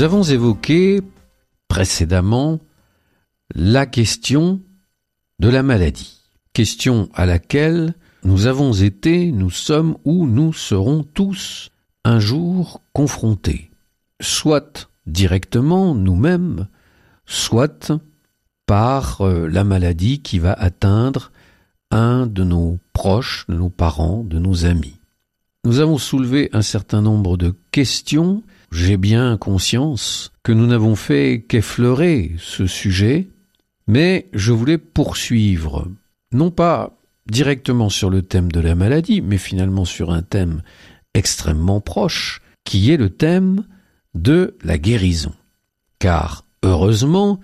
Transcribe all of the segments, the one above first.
Nous avons évoqué précédemment la question de la maladie, question à laquelle nous avons été, nous sommes ou nous serons tous un jour confrontés, soit directement nous-mêmes, soit par euh, la maladie qui va atteindre un de nos proches, de nos parents, de nos amis. Nous avons soulevé un certain nombre de questions j'ai bien conscience que nous n'avons fait qu'effleurer ce sujet, mais je voulais poursuivre, non pas directement sur le thème de la maladie, mais finalement sur un thème extrêmement proche, qui est le thème de la guérison. Car, heureusement,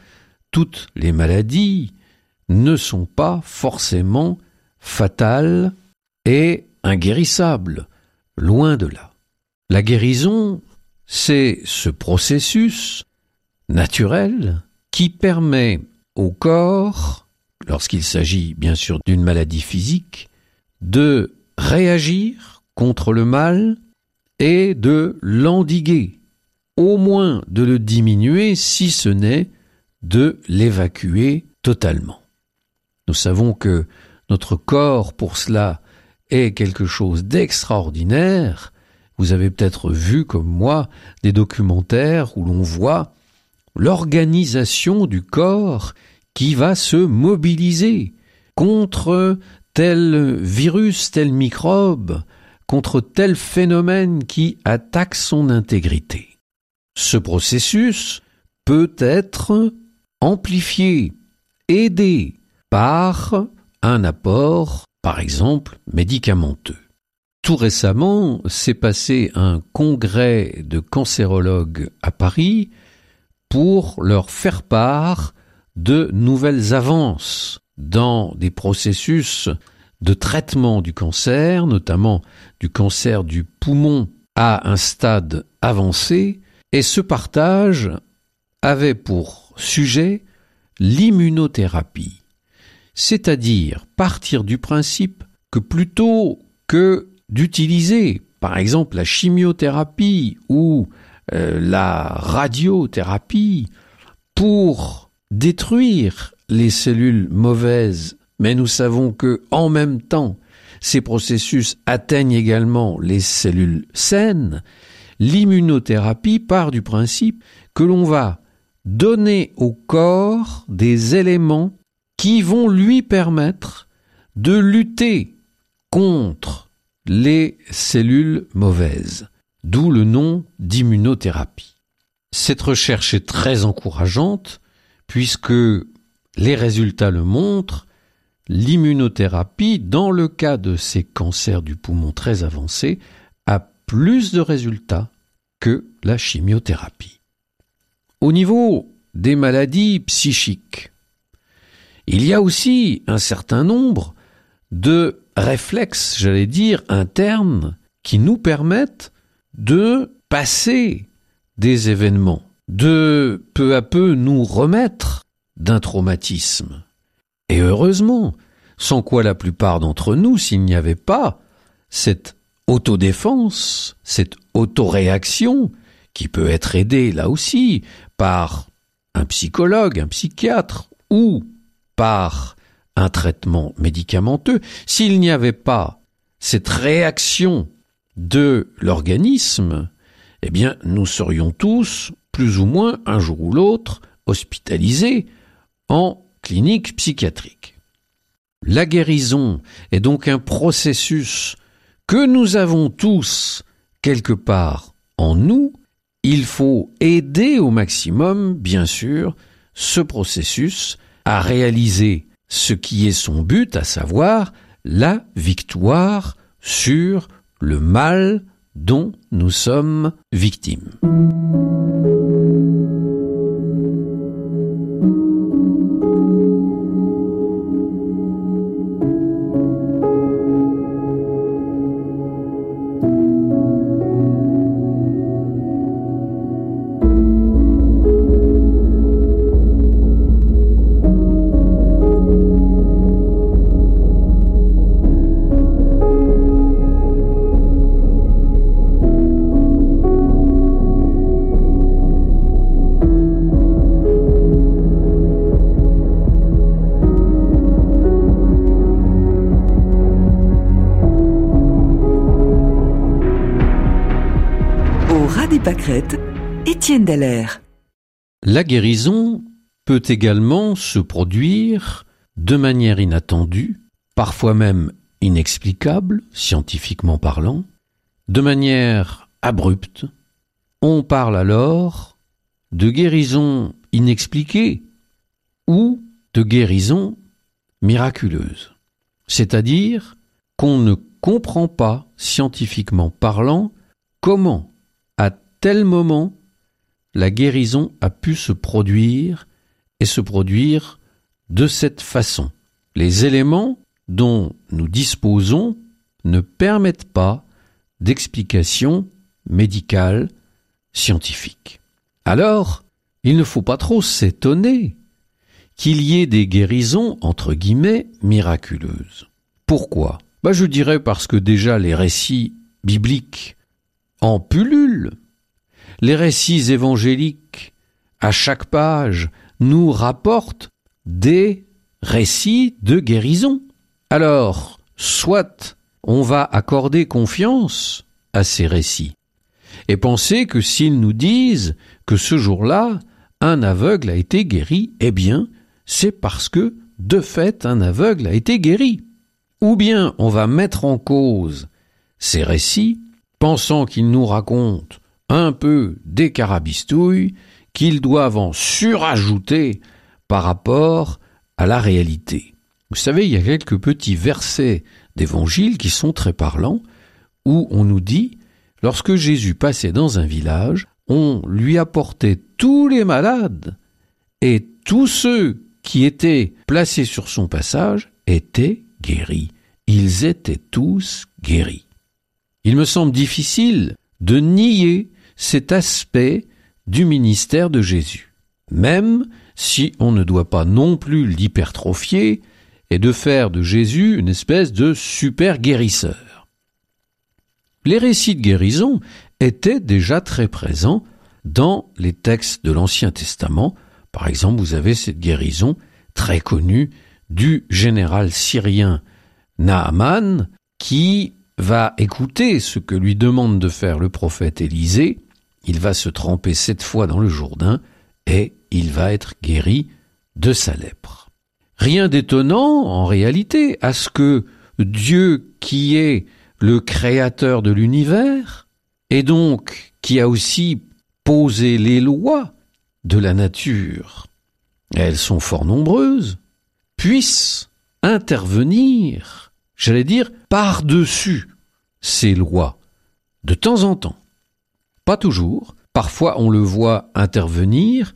toutes les maladies ne sont pas forcément fatales et inguérissables, loin de là. La guérison c'est ce processus naturel qui permet au corps, lorsqu'il s'agit bien sûr d'une maladie physique, de réagir contre le mal et de l'endiguer, au moins de le diminuer si ce n'est de l'évacuer totalement. Nous savons que notre corps, pour cela, est quelque chose d'extraordinaire, vous avez peut-être vu, comme moi, des documentaires où l'on voit l'organisation du corps qui va se mobiliser contre tel virus, tel microbe, contre tel phénomène qui attaque son intégrité. Ce processus peut être amplifié, aidé par un apport, par exemple, médicamenteux. Tout récemment, s'est passé un congrès de cancérologues à Paris pour leur faire part de nouvelles avances dans des processus de traitement du cancer, notamment du cancer du poumon à un stade avancé, et ce partage avait pour sujet l'immunothérapie, c'est-à-dire partir du principe que plutôt que d'utiliser, par exemple, la chimiothérapie ou euh, la radiothérapie pour détruire les cellules mauvaises, mais nous savons que en même temps, ces processus atteignent également les cellules saines, l'immunothérapie part du principe que l'on va donner au corps des éléments qui vont lui permettre de lutter contre les cellules mauvaises, d'où le nom d'immunothérapie. Cette recherche est très encourageante puisque les résultats le montrent, l'immunothérapie, dans le cas de ces cancers du poumon très avancés, a plus de résultats que la chimiothérapie. Au niveau des maladies psychiques, il y a aussi un certain nombre de réflexes, j'allais dire, internes qui nous permettent de passer des événements, de peu à peu nous remettre d'un traumatisme. Et heureusement, sans quoi la plupart d'entre nous, s'il n'y avait pas cette autodéfense, cette autoréaction, qui peut être aidée là aussi par un psychologue, un psychiatre, ou par un traitement médicamenteux, s'il n'y avait pas cette réaction de l'organisme, eh bien, nous serions tous, plus ou moins, un jour ou l'autre, hospitalisés en clinique psychiatrique. La guérison est donc un processus que nous avons tous quelque part en nous. Il faut aider au maximum, bien sûr, ce processus à réaliser ce qui est son but, à savoir la victoire sur le mal dont nous sommes victimes. La guérison peut également se produire de manière inattendue, parfois même inexplicable, scientifiquement parlant, de manière abrupte. On parle alors de guérison inexpliquée ou de guérison miraculeuse. C'est-à-dire qu'on ne comprend pas, scientifiquement parlant, comment tel moment, la guérison a pu se produire et se produire de cette façon. Les éléments dont nous disposons ne permettent pas d'explication médicale scientifique. Alors, il ne faut pas trop s'étonner qu'il y ait des guérisons entre guillemets miraculeuses. Pourquoi? Bah Je dirais parce que déjà les récits bibliques en pullulent les récits évangéliques, à chaque page, nous rapportent des récits de guérison. Alors, soit on va accorder confiance à ces récits et penser que s'ils nous disent que ce jour-là, un aveugle a été guéri, eh bien, c'est parce que, de fait, un aveugle a été guéri. Ou bien on va mettre en cause ces récits, pensant qu'ils nous racontent un peu des carabistouilles qu'ils doivent en surajouter par rapport à la réalité. Vous savez, il y a quelques petits versets d'évangile qui sont très parlants, où on nous dit, lorsque Jésus passait dans un village, on lui apportait tous les malades, et tous ceux qui étaient placés sur son passage étaient guéris. Ils étaient tous guéris. Il me semble difficile de nier cet aspect du ministère de Jésus, même si on ne doit pas non plus l'hypertrophier et de faire de Jésus une espèce de super guérisseur. Les récits de guérison étaient déjà très présents dans les textes de l'Ancien Testament. Par exemple, vous avez cette guérison très connue du général syrien Naaman qui va écouter ce que lui demande de faire le prophète Élisée il va se tremper sept fois dans le Jourdain et il va être guéri de sa lèpre. Rien d'étonnant en réalité à ce que Dieu qui est le créateur de l'univers et donc qui a aussi posé les lois de la nature, elles sont fort nombreuses, puisse intervenir, j'allais dire, par-dessus ces lois, de temps en temps. Pas toujours. Parfois on le voit intervenir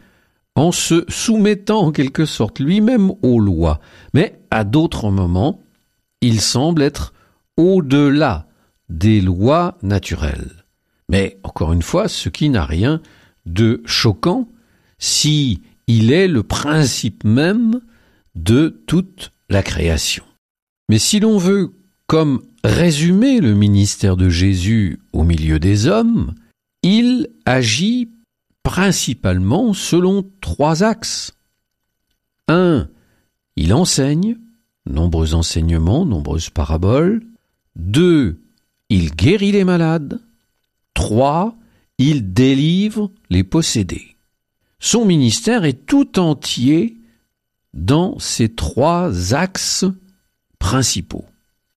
en se soumettant en quelque sorte lui-même aux lois. Mais à d'autres moments, il semble être au-delà des lois naturelles. Mais encore une fois, ce qui n'a rien de choquant si il est le principe même de toute la création. Mais si l'on veut comme résumer le ministère de Jésus au milieu des hommes, il agit principalement selon trois axes. Un, il enseigne, nombreux enseignements, nombreuses paraboles. Deux, il guérit les malades. Trois, il délivre les possédés. Son ministère est tout entier dans ces trois axes principaux.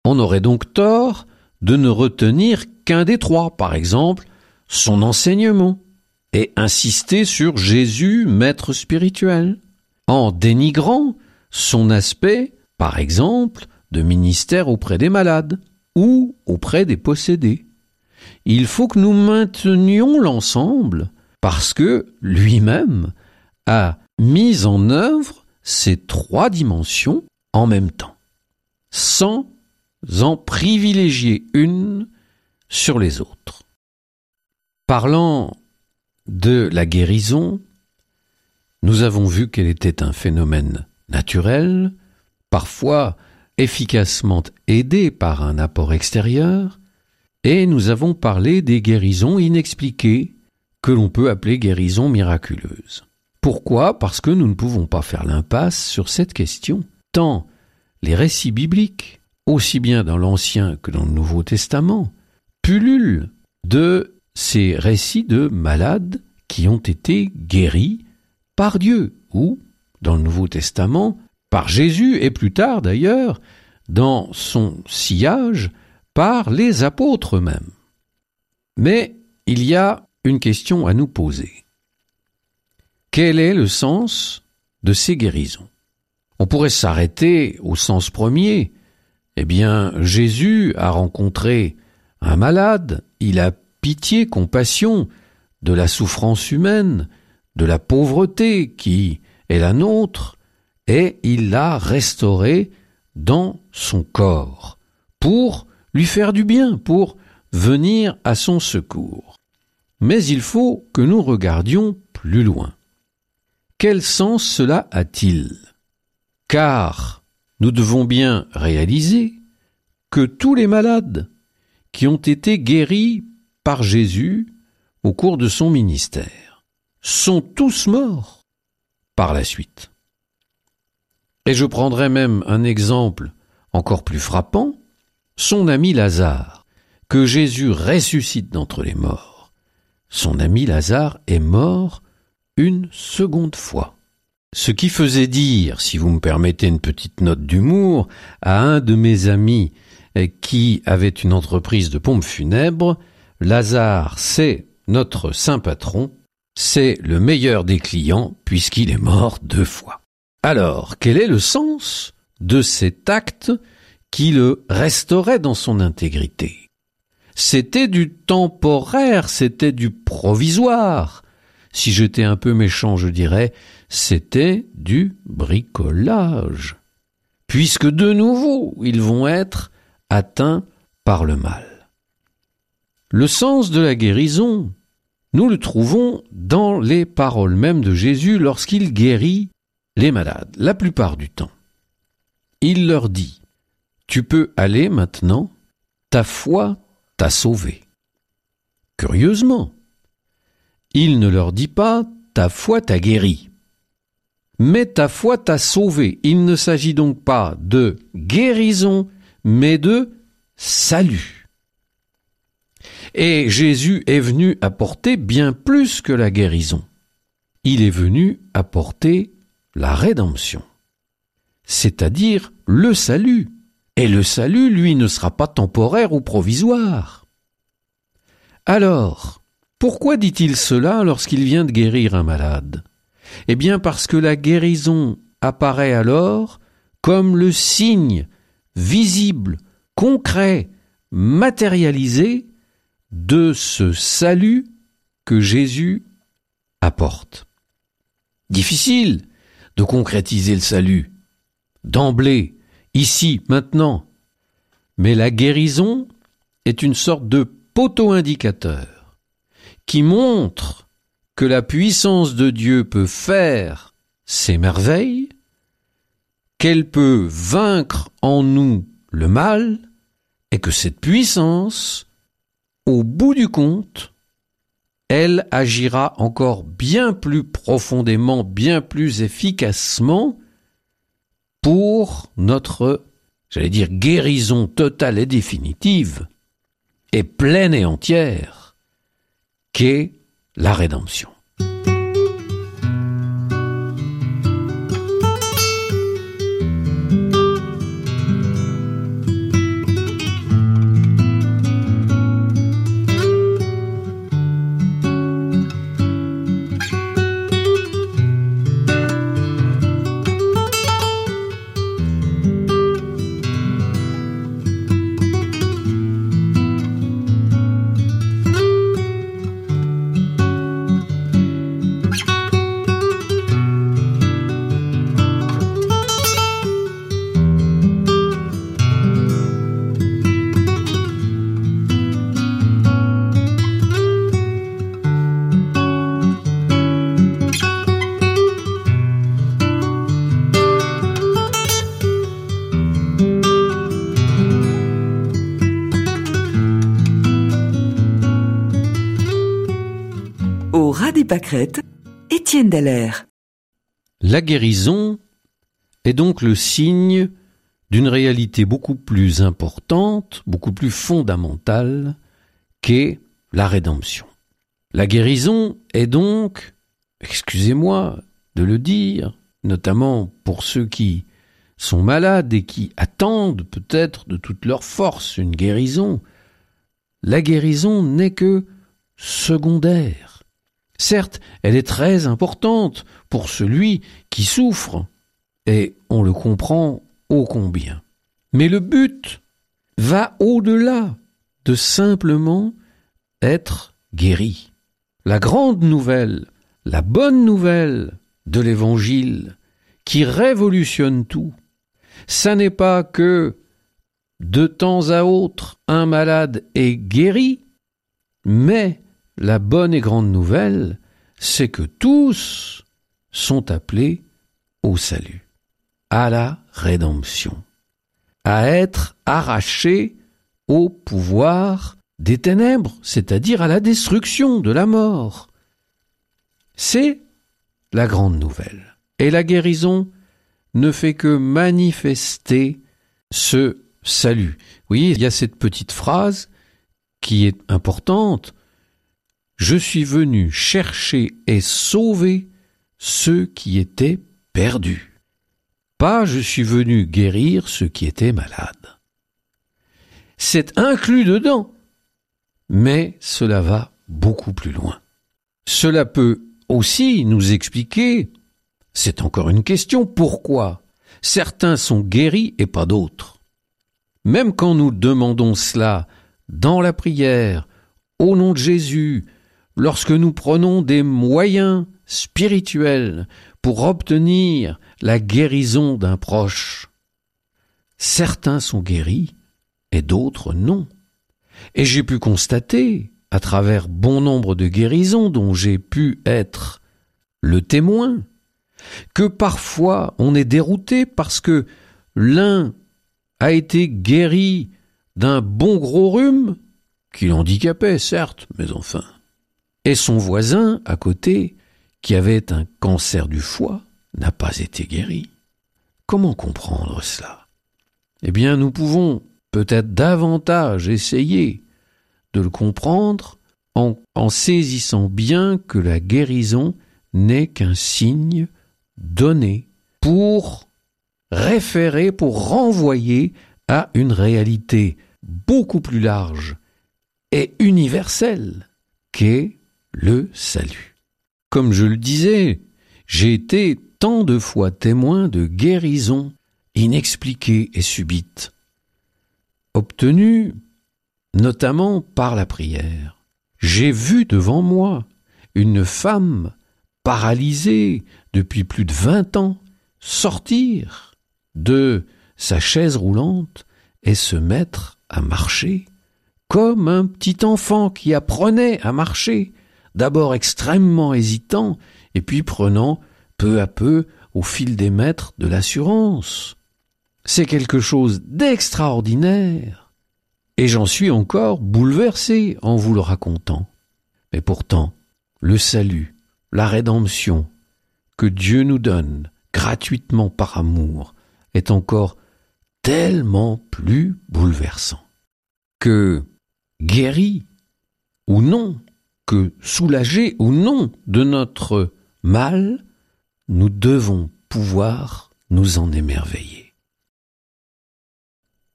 On aurait donc tort de ne retenir qu'un des trois, par exemple, son enseignement et insister sur Jésus, maître spirituel, en dénigrant son aspect, par exemple, de ministère auprès des malades ou auprès des possédés. il faut que nous maintenions l'ensemble parce que lui-même a mis en œuvre ces trois dimensions en même temps, sans en privilégier une sur les autres. Parlant de la guérison, nous avons vu qu'elle était un phénomène naturel, parfois efficacement aidé par un apport extérieur, et nous avons parlé des guérisons inexpliquées, que l'on peut appeler guérisons miraculeuses. Pourquoi? Parce que nous ne pouvons pas faire l'impasse sur cette question, tant les récits bibliques, aussi bien dans l'Ancien que dans le Nouveau Testament, pullulent de ces récits de malades qui ont été guéris par Dieu, ou, dans le Nouveau Testament, par Jésus, et plus tard d'ailleurs, dans son sillage, par les apôtres eux-mêmes. Mais il y a une question à nous poser. Quel est le sens de ces guérisons? On pourrait s'arrêter au sens premier. Eh bien, Jésus a rencontré un malade, il a pitié, compassion de la souffrance humaine, de la pauvreté qui est la nôtre, et il l'a restauré dans son corps pour lui faire du bien, pour venir à son secours. Mais il faut que nous regardions plus loin. Quel sens cela a-t-il? Car nous devons bien réaliser que tous les malades qui ont été guéris par Jésus au cours de son ministère sont tous morts par la suite. Et je prendrai même un exemple encore plus frappant, son ami Lazare, que Jésus ressuscite d'entre les morts. Son ami Lazare est mort une seconde fois. Ce qui faisait dire, si vous me permettez une petite note d'humour, à un de mes amis qui avait une entreprise de pompes funèbres, Lazare, c'est notre saint patron, c'est le meilleur des clients puisqu'il est mort deux fois. Alors, quel est le sens de cet acte qui le restaurait dans son intégrité? C'était du temporaire, c'était du provisoire. Si j'étais un peu méchant, je dirais, c'était du bricolage. Puisque de nouveau, ils vont être atteints par le mal. Le sens de la guérison, nous le trouvons dans les paroles mêmes de Jésus lorsqu'il guérit les malades, la plupart du temps. Il leur dit, Tu peux aller maintenant, ta foi t'a sauvé. Curieusement, il ne leur dit pas, Ta foi t'a guéri. Mais ta foi t'a sauvé. Il ne s'agit donc pas de guérison, mais de salut. Et Jésus est venu apporter bien plus que la guérison. Il est venu apporter la rédemption, c'est-à-dire le salut. Et le salut, lui, ne sera pas temporaire ou provisoire. Alors, pourquoi dit-il cela lorsqu'il vient de guérir un malade? Eh bien parce que la guérison apparaît alors comme le signe visible, concret, matérialisé de ce salut que Jésus apporte. Difficile de concrétiser le salut d'emblée, ici, maintenant. Mais la guérison est une sorte de poteau indicateur qui montre que la puissance de Dieu peut faire ses merveilles, qu'elle peut vaincre en nous le mal, et que cette puissance au bout du compte, elle agira encore bien plus profondément, bien plus efficacement pour notre, j'allais dire, guérison totale et définitive et pleine et entière qu'est la rédemption. Étienne. La guérison est donc le signe d'une réalité beaucoup plus importante, beaucoup plus fondamentale qu'est la rédemption. La guérison est donc, excusez-moi de le dire, notamment pour ceux qui sont malades et qui attendent peut-être de toute leur force une guérison, la guérison n'est que secondaire. Certes, elle est très importante pour celui qui souffre, et on le comprend ô combien. Mais le but va au-delà de simplement être guéri. La grande nouvelle, la bonne nouvelle de l'Évangile, qui révolutionne tout, ça n'est pas que de temps à autre un malade est guéri, mais la bonne et grande nouvelle, c'est que tous sont appelés au salut, à la rédemption, à être arrachés au pouvoir des ténèbres, c'est-à-dire à la destruction de la mort. C'est la grande nouvelle. Et la guérison ne fait que manifester ce salut. Oui, il y a cette petite phrase qui est importante. Je suis venu chercher et sauver ceux qui étaient perdus. Pas je suis venu guérir ceux qui étaient malades. C'est inclus dedans. Mais cela va beaucoup plus loin. Cela peut aussi nous expliquer, c'est encore une question, pourquoi certains sont guéris et pas d'autres. Même quand nous demandons cela dans la prière, au nom de Jésus, lorsque nous prenons des moyens spirituels pour obtenir la guérison d'un proche, certains sont guéris et d'autres non. Et j'ai pu constater, à travers bon nombre de guérisons dont j'ai pu être le témoin, que parfois on est dérouté parce que l'un a été guéri d'un bon gros rhume, qui l'handicapait, certes, mais enfin, et son voisin à côté, qui avait un cancer du foie, n'a pas été guéri. Comment comprendre cela? Eh bien, nous pouvons peut-être davantage essayer de le comprendre en, saisissant bien que la guérison n'est qu'un signe donné pour référer, pour renvoyer à une réalité beaucoup plus large et universelle qu'est le salut. Comme je le disais, j'ai été tant de fois témoin de guérisons inexpliquées et subites, obtenues notamment par la prière. J'ai vu devant moi une femme paralysée depuis plus de vingt ans sortir de sa chaise roulante et se mettre à marcher comme un petit enfant qui apprenait à marcher, d'abord extrêmement hésitant, et puis prenant peu à peu au fil des mètres de l'assurance. C'est quelque chose d'extraordinaire, et j'en suis encore bouleversé en vous le racontant. Mais pourtant, le salut, la rédemption que Dieu nous donne gratuitement par amour est encore tellement plus bouleversant que guéri ou non, que soulagé ou non de notre mal, nous devons pouvoir nous en émerveiller.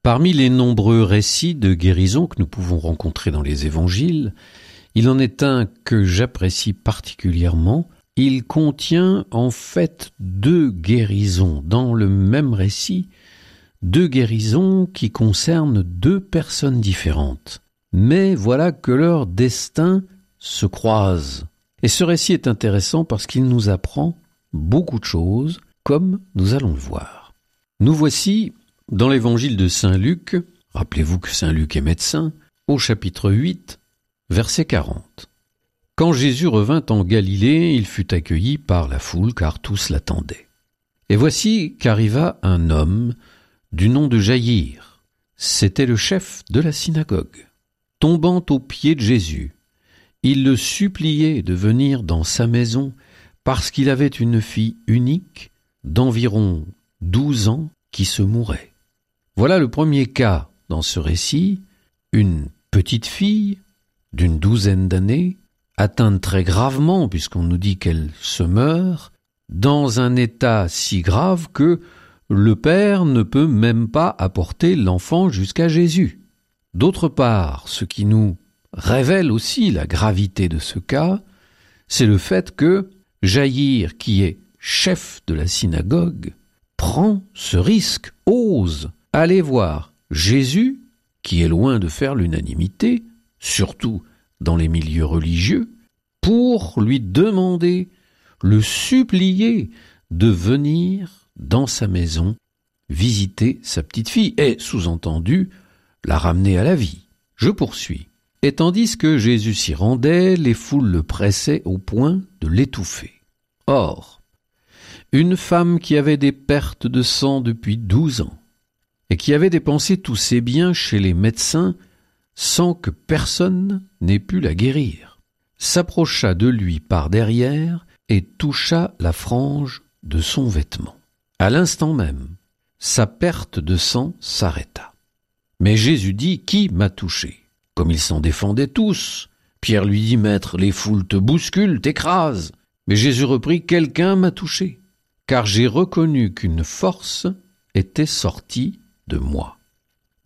Parmi les nombreux récits de guérison que nous pouvons rencontrer dans les évangiles, il en est un que j'apprécie particulièrement. Il contient en fait deux guérisons dans le même récit deux guérisons qui concernent deux personnes différentes. Mais voilà que leurs destins se croisent. Et ce récit est intéressant parce qu'il nous apprend beaucoup de choses, comme nous allons le voir. Nous voici dans l'évangile de Saint Luc, rappelez-vous que Saint Luc est médecin, au chapitre 8, verset 40. Quand Jésus revint en Galilée, il fut accueilli par la foule car tous l'attendaient. Et voici qu'arriva un homme du nom de Jaïr. C'était le chef de la synagogue. Tombant aux pieds de Jésus, il le suppliait de venir dans sa maison parce qu'il avait une fille unique d'environ douze ans qui se mourait. Voilà le premier cas dans ce récit, une petite fille d'une douzaine d'années, atteinte très gravement, puisqu'on nous dit qu'elle se meurt, dans un état si grave que le père ne peut même pas apporter l'enfant jusqu'à Jésus. D'autre part, ce qui nous révèle aussi la gravité de ce cas, c'est le fait que Jaïr, qui est chef de la synagogue, prend ce risque, ose aller voir Jésus, qui est loin de faire l'unanimité, surtout dans les milieux religieux, pour lui demander, le supplier de venir dans sa maison visiter sa petite fille et, sous-entendu, la ramener à la vie. Je poursuis. Et tandis que Jésus s'y rendait, les foules le pressaient au point de l'étouffer. Or, une femme qui avait des pertes de sang depuis douze ans, et qui avait dépensé tous ses biens chez les médecins sans que personne n'ait pu la guérir, s'approcha de lui par derrière et toucha la frange de son vêtement. À l'instant même, sa perte de sang s'arrêta. Mais Jésus dit Qui m'a touché? Comme ils s'en défendaient tous. Pierre lui dit Maître, les foules te bousculent, t'écrasent. Mais Jésus reprit Quelqu'un m'a touché, car j'ai reconnu qu'une force était sortie de moi.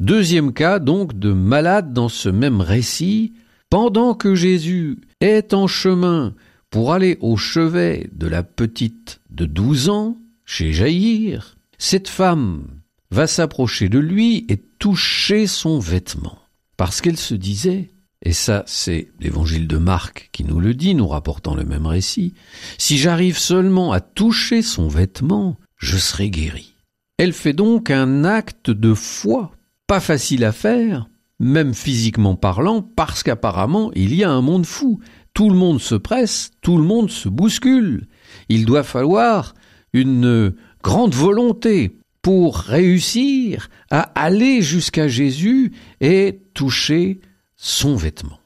Deuxième cas donc de malade dans ce même récit, pendant que Jésus est en chemin pour aller au chevet de la petite de douze ans, chez Jaïr, cette femme va s'approcher de lui et toucher son vêtement. Parce qu'elle se disait, et ça c'est l'évangile de Marc qui nous le dit, nous rapportant le même récit, si j'arrive seulement à toucher son vêtement, je serai guéri. Elle fait donc un acte de foi, pas facile à faire, même physiquement parlant, parce qu'apparemment il y a un monde fou. Tout le monde se presse, tout le monde se bouscule. Il doit falloir une grande volonté pour réussir à aller jusqu'à Jésus et toucher son vêtement.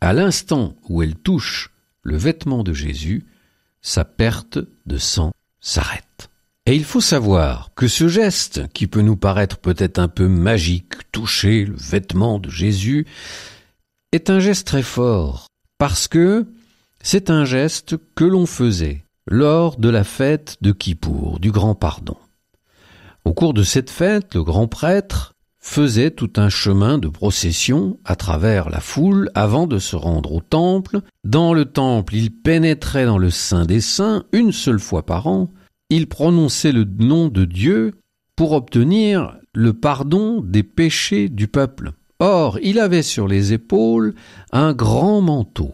À l'instant où elle touche le vêtement de Jésus, sa perte de sang s'arrête. Et il faut savoir que ce geste, qui peut nous paraître peut-être un peu magique, toucher le vêtement de Jésus, est un geste très fort, parce que c'est un geste que l'on faisait lors de la fête de Kippour, du grand pardon. Au cours de cette fête, le grand prêtre faisait tout un chemin de procession à travers la foule avant de se rendre au temple. Dans le temple, il pénétrait dans le Saint des Saints une seule fois par an. Il prononçait le nom de Dieu pour obtenir le pardon des péchés du peuple. Or, il avait sur les épaules un grand manteau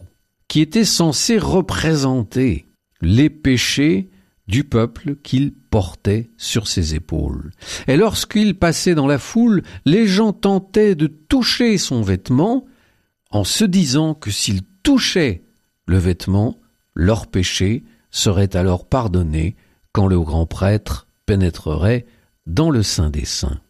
qui était censé représenter les péchés du peuple qu'il portait sur ses épaules. Et lorsqu'il passait dans la foule, les gens tentaient de toucher son vêtement en se disant que s'ils touchaient le vêtement, leur péché serait alors pardonné quand le grand prêtre pénétrerait dans le sein des saints.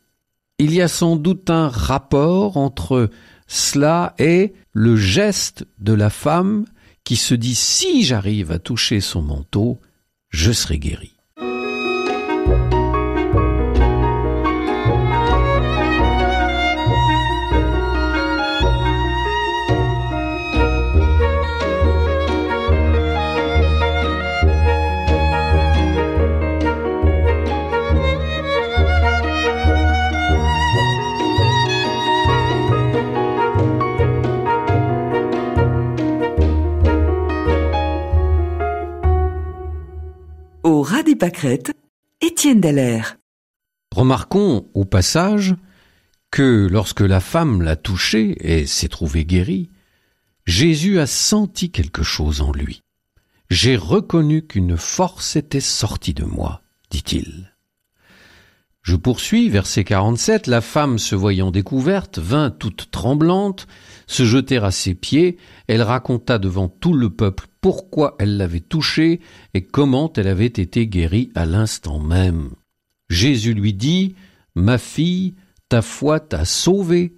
Il y a sans doute un rapport entre cela et le geste de la femme qui se dit si j'arrive à toucher son manteau, je serai guéri. Des pâquerettes, Étienne. Remarquons au passage que lorsque la femme l'a touché et s'est trouvée guérie, Jésus a senti quelque chose en lui. J'ai reconnu qu'une force était sortie de moi, dit-il. Je poursuis, verset 47, la femme se voyant découverte vint toute tremblante, se jeter à ses pieds, elle raconta devant tout le peuple pourquoi elle l'avait touchée et comment elle avait été guérie à l'instant même. Jésus lui dit, Ma fille, ta foi t'a sauvée,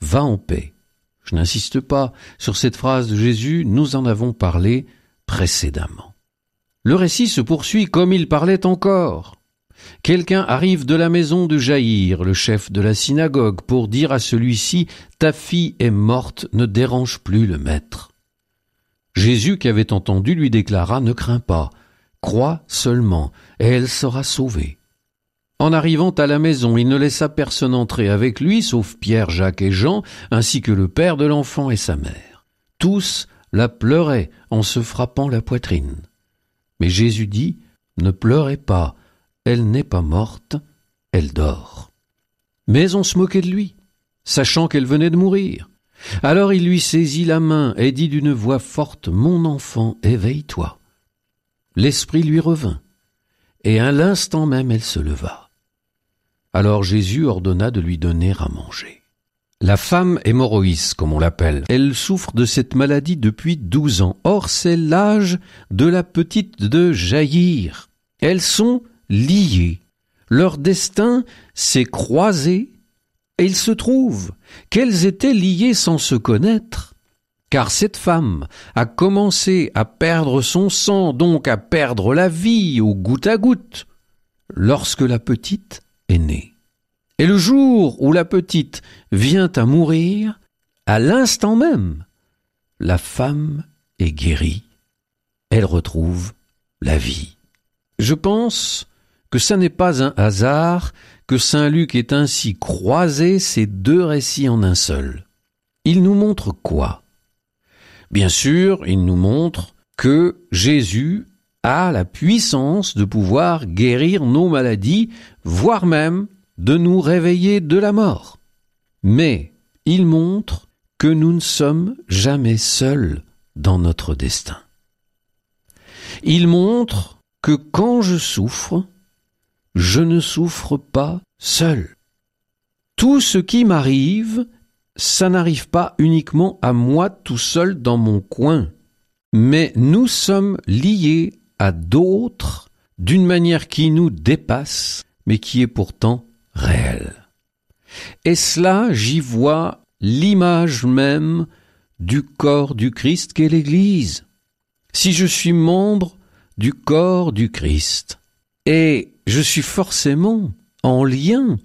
va en paix, Je n'insiste pas sur cette phrase de Jésus, nous en avons parlé précédemment. Le récit se poursuit comme il parlait encore. Quelqu'un arrive de la maison de Jaïr, le chef de la synagogue, pour dire à celui-ci Ta fille est morte, ne dérange plus le maître. Jésus, qui avait entendu, lui déclara Ne crains pas, crois seulement, et elle sera sauvée. En arrivant à la maison, il ne laissa personne entrer avec lui, sauf Pierre, Jacques et Jean, ainsi que le père de l'enfant et sa mère. Tous la pleuraient en se frappant la poitrine. Mais Jésus dit, Ne pleurez pas, elle n'est pas morte, elle dort. Mais on se moquait de lui, sachant qu'elle venait de mourir. Alors il lui saisit la main et dit d'une voix forte, Mon enfant, éveille-toi. L'esprit lui revint, et à l'instant même elle se leva. Alors Jésus ordonna de lui donner à manger. La femme hémorroïs, comme on l'appelle, elle souffre de cette maladie depuis douze ans. Or, c'est l'âge de la petite de jaillir. Elles sont liées. Leur destin s'est croisé et il se trouve qu'elles étaient liées sans se connaître. Car cette femme a commencé à perdre son sang, donc à perdre la vie au goutte à goutte, lorsque la petite est née. Et le jour où la petite vient à mourir, à l'instant même, la femme est guérie. Elle retrouve la vie. Je pense que ce n'est pas un hasard que Saint Luc ait ainsi croisé ces deux récits en un seul. Il nous montre quoi? Bien sûr, il nous montre que Jésus a la puissance de pouvoir guérir nos maladies, voire même de nous réveiller de la mort. Mais il montre que nous ne sommes jamais seuls dans notre destin. Il montre que quand je souffre, je ne souffre pas seul. Tout ce qui m'arrive, ça n'arrive pas uniquement à moi tout seul dans mon coin, mais nous sommes liés à d'autres d'une manière qui nous dépasse, mais qui est pourtant réelle. Et cela, j'y vois l'image même du corps du Christ qu'est l'Église. Si je suis membre du corps du Christ, et je suis forcément en lien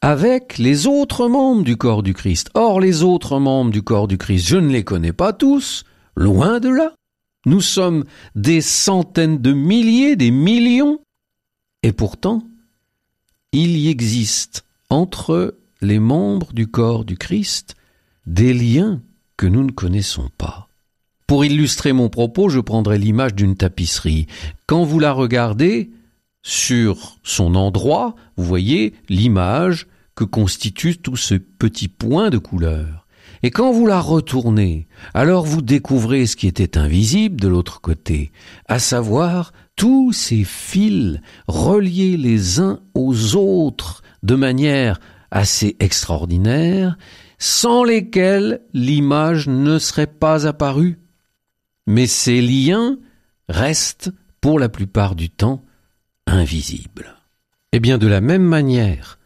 avec les autres membres du corps du Christ. Or, les autres membres du corps du Christ, je ne les connais pas tous, loin de là. Nous sommes des centaines de milliers, des millions. Et pourtant, il y existe entre les membres du corps du Christ des liens que nous ne connaissons pas. Pour illustrer mon propos, je prendrai l'image d'une tapisserie. Quand vous la regardez, sur son endroit, vous voyez l'image que constitue tout ce petit point de couleur. Et quand vous la retournez, alors vous découvrez ce qui était invisible de l'autre côté, à savoir tous ces fils reliés les uns aux autres de manière assez extraordinaire, sans lesquels l'image ne serait pas apparue. Mais ces liens restent, pour la plupart du temps, invisibles. Et eh bien de la même manière,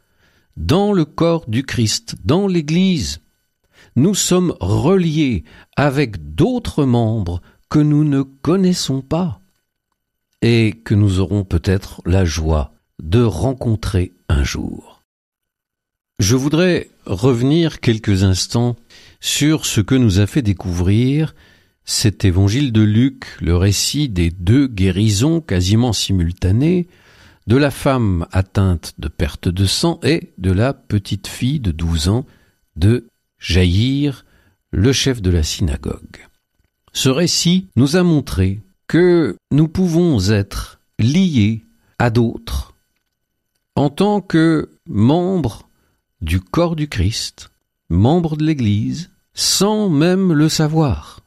dans le corps du Christ, dans l'Église, nous sommes reliés avec d'autres membres que nous ne connaissons pas et que nous aurons peut-être la joie de rencontrer un jour. Je voudrais revenir quelques instants sur ce que nous a fait découvrir cet évangile de Luc, le récit des deux guérisons quasiment simultanées, de la femme atteinte de perte de sang et de la petite fille de douze ans de Jaïr, le chef de la synagogue. Ce récit nous a montré que nous pouvons être liés à d'autres en tant que membres du corps du Christ, membres de l'Église, sans même le savoir.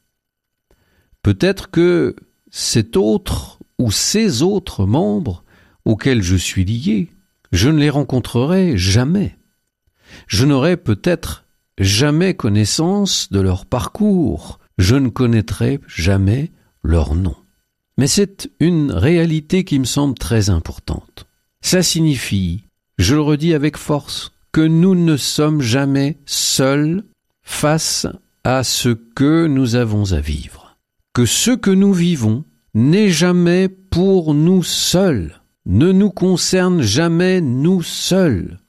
Peut-être que cet autre ou ces autres membres auxquels je suis lié, je ne les rencontrerai jamais. Je n'aurai peut-être jamais connaissance de leur parcours, je ne connaîtrai jamais leur nom. Mais c'est une réalité qui me semble très importante. Ça signifie, je le redis avec force, que nous ne sommes jamais seuls face à ce que nous avons à vivre. Que ce que nous vivons n'est jamais pour nous seuls, ne nous concerne jamais nous seuls.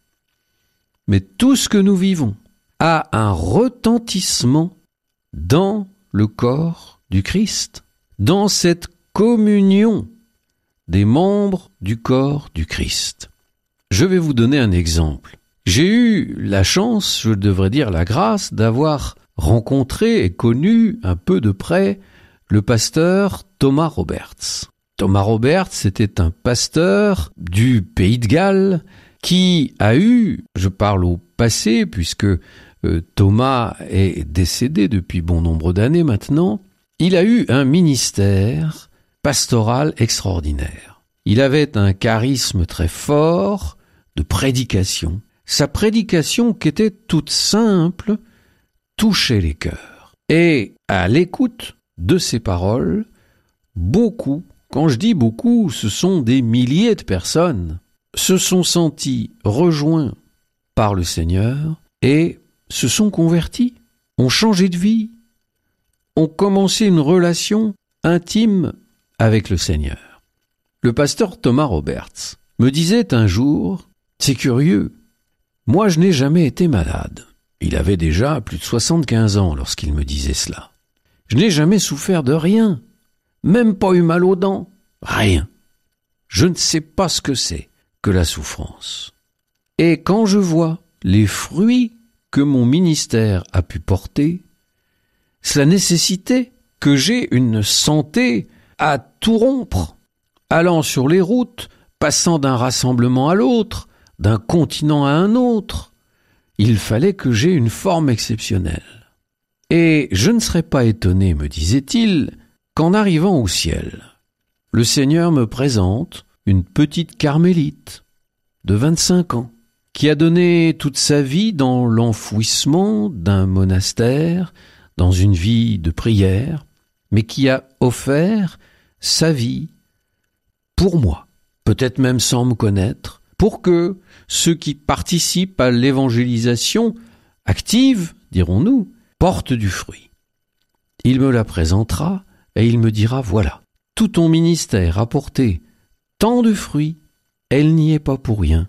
Mais tout ce que nous vivons a un retentissement dans le corps du Christ, dans cette communion des membres du corps du Christ. Je vais vous donner un exemple. J'ai eu la chance, je devrais dire la grâce, d'avoir rencontré et connu un peu de près le pasteur Thomas Roberts. Thomas Roberts était un pasteur du pays de Galles qui a eu, je parle au passé puisque euh, Thomas est décédé depuis bon nombre d'années maintenant, il a eu un ministère pastoral extraordinaire. Il avait un charisme très fort de prédication. Sa prédication, qui était toute simple, touchait les cœurs. Et à l'écoute de ses paroles, beaucoup, quand je dis beaucoup, ce sont des milliers de personnes, se sont sentis rejoints par le Seigneur et se sont convertis, ont changé de vie, ont commencé une relation intime avec le Seigneur. Le pasteur Thomas Roberts me disait un jour, c'est curieux, moi je n'ai jamais été malade. Il avait déjà plus de 75 ans lorsqu'il me disait cela. Je n'ai jamais souffert de rien, même pas eu mal aux dents, rien. Je ne sais pas ce que c'est que la souffrance. Et quand je vois les fruits que mon ministère a pu porter, cela nécessitait que j'ai une santé à tout rompre, allant sur les routes, passant d'un rassemblement à l'autre, d'un continent à un autre. Il fallait que j'aie une forme exceptionnelle. Et je ne serais pas étonné, me disait-il, qu'en arrivant au ciel, le Seigneur me présente une petite carmélite de 25 ans, qui a donné toute sa vie dans l'enfouissement d'un monastère, dans une vie de prière, mais qui a offert sa vie pour moi, peut-être même sans me connaître, pour que ceux qui participent à l'évangélisation active, dirons-nous, portent du fruit. Il me la présentera et il me dira voilà, tout ton ministère a porté tant de fruits, elle n'y est pas pour rien,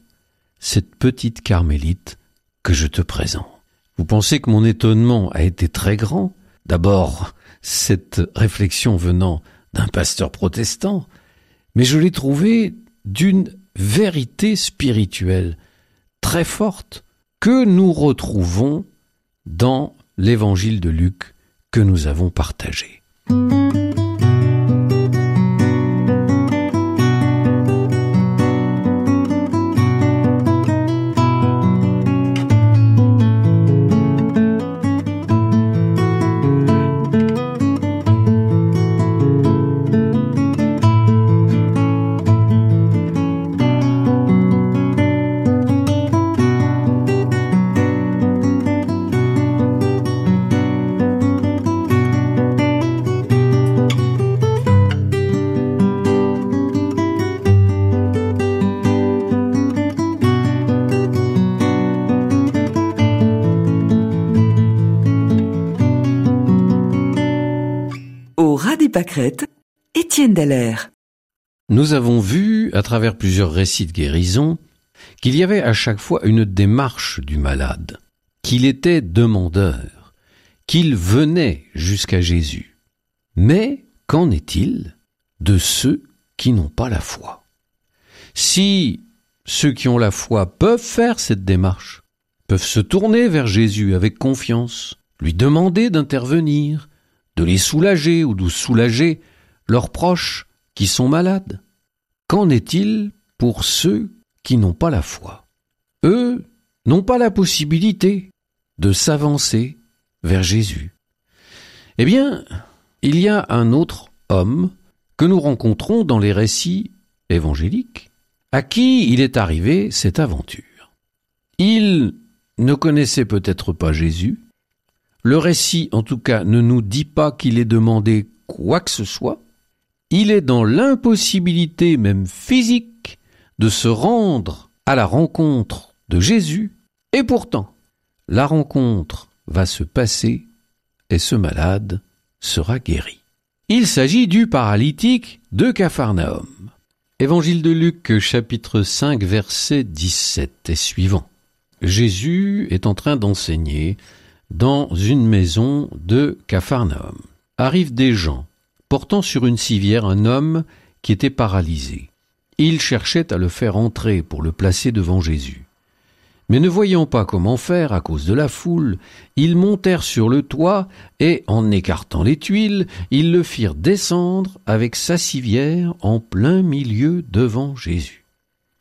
cette petite carmélite que je te présente. Vous pensez que mon étonnement a été très grand? D'abord, cette réflexion venant d'un pasteur protestant, mais je l'ai trouvée d'une vérité spirituelle très forte que nous retrouvons dans l'évangile de Luc que nous avons partagé. Nous avons vu, à travers plusieurs récits de guérison, qu'il y avait à chaque fois une démarche du malade, qu'il était demandeur, qu'il venait jusqu'à Jésus. Mais qu'en est-il de ceux qui n'ont pas la foi? Si ceux qui ont la foi peuvent faire cette démarche, peuvent se tourner vers Jésus avec confiance, lui demander d'intervenir, de les soulager ou de soulager leurs proches qui sont malades Qu'en est-il pour ceux qui n'ont pas la foi? Eux n'ont pas la possibilité de s'avancer vers Jésus. Eh bien, il y a un autre homme que nous rencontrons dans les récits évangéliques, à qui il est arrivé cette aventure. Il ne connaissait peut-être pas Jésus, le récit, en tout cas, ne nous dit pas qu'il ait demandé quoi que ce soit. Il est dans l'impossibilité même physique de se rendre à la rencontre de Jésus, et pourtant, la rencontre va se passer et ce malade sera guéri. Il s'agit du paralytique de Capharnaüm. Évangile de Luc chapitre 5 verset 17 et suivant. Jésus est en train d'enseigner dans une maison de Capharnaüm. Arrivent des gens portant sur une civière un homme qui était paralysé. Ils cherchaient à le faire entrer pour le placer devant Jésus. Mais ne voyant pas comment faire à cause de la foule, ils montèrent sur le toit et, en écartant les tuiles, ils le firent descendre avec sa civière en plein milieu devant Jésus.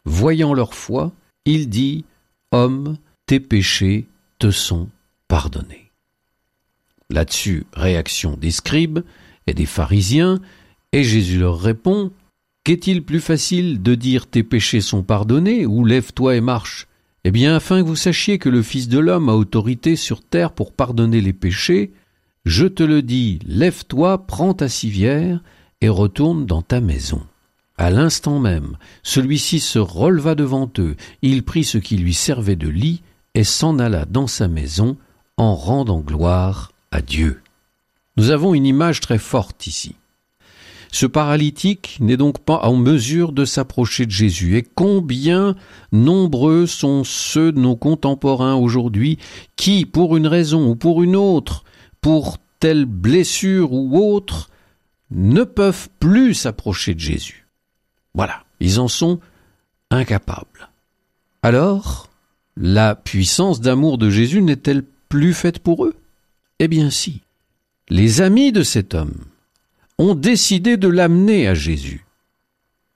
Voyant leur foi, il dit, Homme, tes péchés te sont pardonnés. Là-dessus, réaction des scribes et des pharisiens, et Jésus leur répond, Qu'est-il plus facile de dire tes péchés sont pardonnés ou lève-toi et marche? Eh bien, afin que vous sachiez que le Fils de l'homme a autorité sur terre pour pardonner les péchés, je te le dis, lève-toi, prends ta civière, et retourne dans ta maison. À l'instant même, celui-ci se releva devant eux, il prit ce qui lui servait de lit, et s'en alla dans sa maison, en rendant gloire à Dieu. Nous avons une image très forte ici. Ce paralytique n'est donc pas en mesure de s'approcher de Jésus. Et combien nombreux sont ceux de nos contemporains aujourd'hui qui, pour une raison ou pour une autre, pour telle blessure ou autre, ne peuvent plus s'approcher de Jésus. Voilà, ils en sont incapables. Alors, la puissance d'amour de Jésus n'est-elle plus faite pour eux? Eh bien si. Les amis de cet homme, ont décidé de l'amener à Jésus.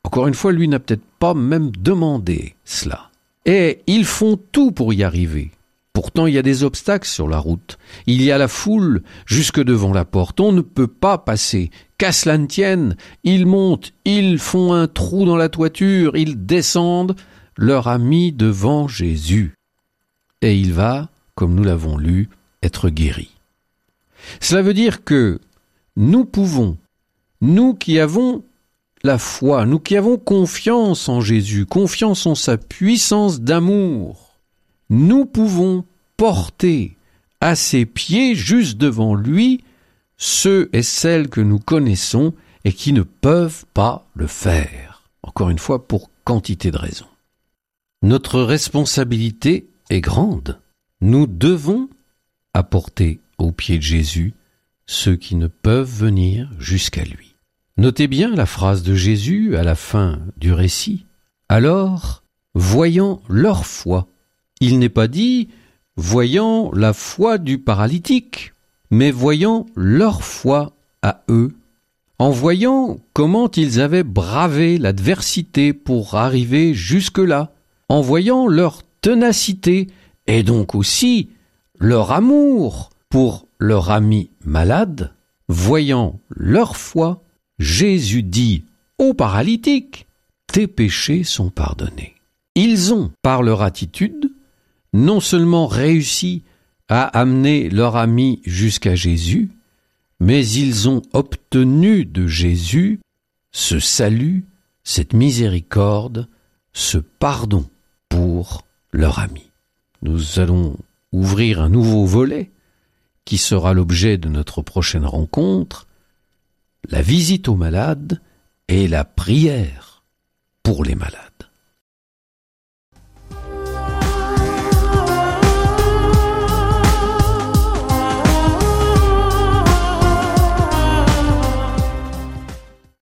Encore une fois, lui n'a peut-être pas même demandé cela. Et ils font tout pour y arriver. Pourtant, il y a des obstacles sur la route. Il y a la foule jusque devant la porte. On ne peut pas passer. Qu'à cela ne tienne, ils montent, ils font un trou dans la toiture, ils descendent, leur ami devant Jésus. Et il va, comme nous l'avons lu, être guéri. Cela veut dire que nous pouvons nous qui avons la foi, nous qui avons confiance en Jésus, confiance en sa puissance d'amour, nous pouvons porter à ses pieds, juste devant lui, ceux et celles que nous connaissons et qui ne peuvent pas le faire. Encore une fois, pour quantité de raisons. Notre responsabilité est grande. Nous devons apporter aux pieds de Jésus ceux qui ne peuvent venir jusqu'à lui. Notez bien la phrase de Jésus à la fin du récit. Alors, voyant leur foi, il n'est pas dit voyant la foi du paralytique, mais voyant leur foi à eux, en voyant comment ils avaient bravé l'adversité pour arriver jusque-là, en voyant leur ténacité et donc aussi leur amour pour leur ami malade, voyant leur foi, Jésus dit aux paralytiques, tes péchés sont pardonnés. Ils ont, par leur attitude, non seulement réussi à amener leur ami jusqu'à Jésus, mais ils ont obtenu de Jésus ce salut, cette miséricorde, ce pardon pour leur ami. Nous allons ouvrir un nouveau volet qui sera l'objet de notre prochaine rencontre, la visite aux malades et la prière pour les malades.